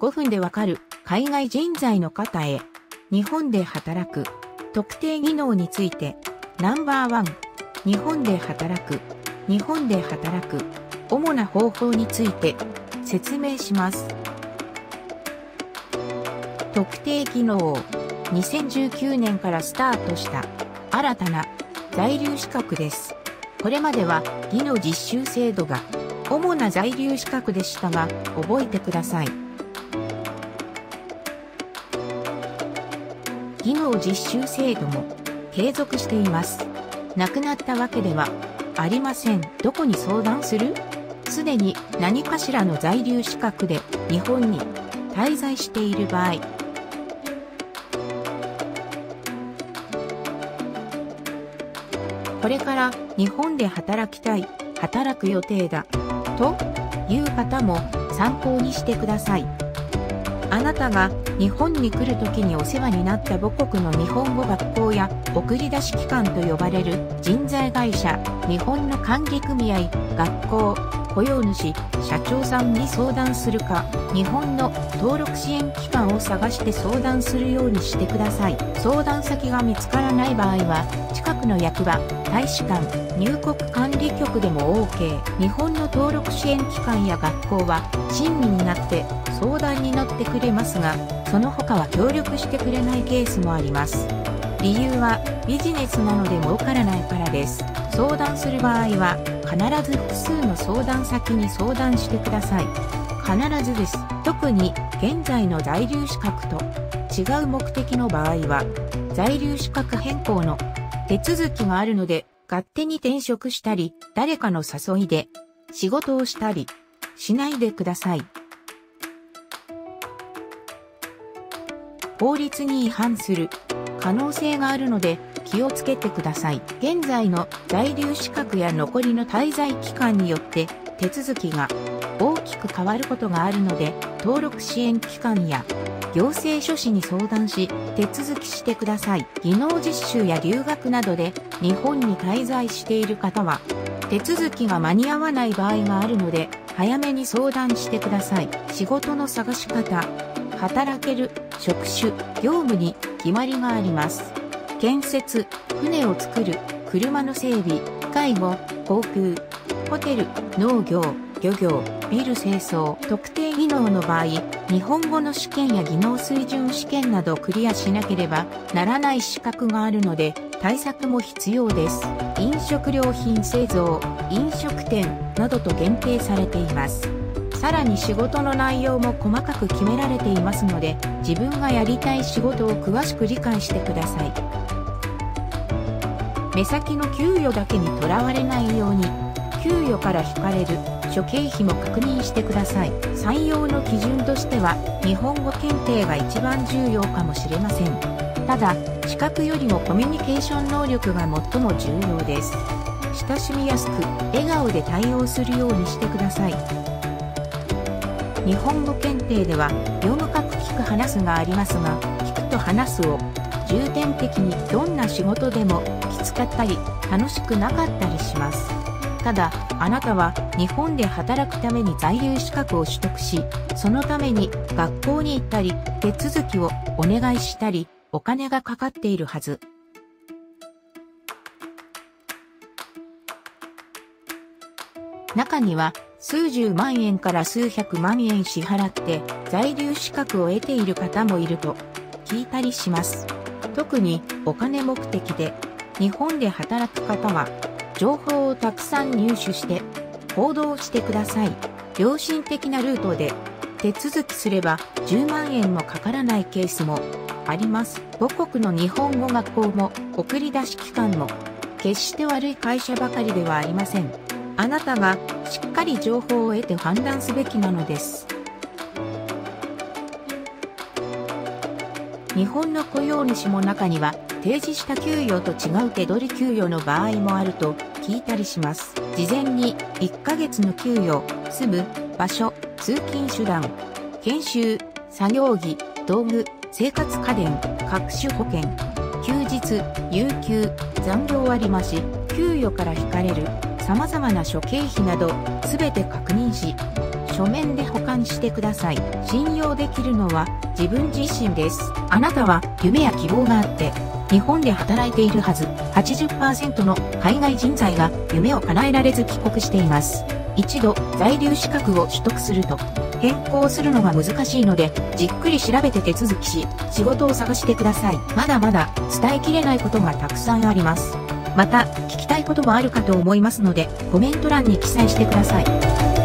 5分でわかる海外人材の方へ。日本で働く。特定技能について。ナンバーワン。日本で働く。日本で働く。主な方法について説明します。特定技能。2019年からスタートした新たな在留資格です。これまでは技能実習制度が主な在留資格でしたが覚えてください。技能実習制度も継続しています。なくなったわけではありません。どこに相談する？すでに何かしらの在留資格で日本に滞在している場合、これから日本で働きたい、働く予定だ、という方も参考にしてください。あなたが日本に来る時にお世話になった母国の日本語学校や送り出し機関と呼ばれる人材会社、日本の管理組合、学校、雇用主、社長さんに相談するか、日本の登録支援機関を探して相談するようにしてください。相談先が見つからない場合は、近くの役場、大使館、入国管理局でも OK。日本の登録支援機関や学校は、親身になって相談に乗ってくれますが、その他は協力してくれないケースもあります。理由はビジネスなので儲からないからです。相談する場合は必ず複数の相談先に相談してください。必ずです。特に現在の在留資格と違う目的の場合は在留資格変更の手続きがあるので勝手に転職したり誰かの誘いで仕事をしたりしないでください。法律に違反する可能性があるので気をつけてください。現在の在留資格や残りの滞在期間によって手続きが大きく変わることがあるので登録支援機関や行政書士に相談し手続きしてください。技能実習や留学などで日本に滞在している方は手続きが間に合わない場合があるので早めに相談してください。仕事の探し方、働ける職種、業務に決まりがあります。建設、船を作る、車の整備、介護、航空、ホテル、農業、漁業、ビル清掃、特定技能の場合、日本語の試験や技能水準試験などクリアしなければならない資格があるので、対策も必要です。飲食料品製造、飲食店などと限定されています。さらに仕事の内容も細かく決められていますので自分がやりたい仕事を詳しく理解してください。目先の給与だけにとらわれないように給与から引かれる諸経費も確認してください。採用の基準としては日本語検定が一番重要かもしれません。ただ資格よりもコミュニケーション能力が最も重要です。親しみやすく笑顔で対応するようにしてください。日本語検定では読む書く聞く話すがありますが聞くと話すを重点的にどんな仕事でもきつかったり楽しくなかったりしますただあなたは日本で働くために在留資格を取得しそのために学校に行ったり手続きをお願いしたりお金がかかっているはず。中には数十万円から数百万円支払って在留資格を得ている方もいると聞いたりします。特にお金目的で日本で働く方は情報をたくさん入手して行動してください。良心的なルートで手続きすれば10万円もかからないケースもあります。母国の日本語学校も送り出し機関も決して悪い会社ばかりではありません。あなたがしっかり情報を得て判断すべきなのです。日本の雇用主も中には提示した給与と違う手取り給与の場合もあると聞いたりします。事前に1ヶ月の給与、住む場所、通勤手段、研修、作業着、道具、生活家電、各種保険、休日、有給、残業割増、給与から引かれる様々な諸経費など全て確認し、書面で保管してください。信用できるのは自分自身です。あなたは夢や希望があって、日本で働いているはず。80%の海外人材が夢を叶えられず帰国しています。一度在留資格を取得すると、変更するのが難しいので、じっくり調べて手続きし、仕事を探してください。まだまだ伝えきれないことがたくさんあります。また、聞きたいこともあるかと思いますので、コメント欄に記載してください。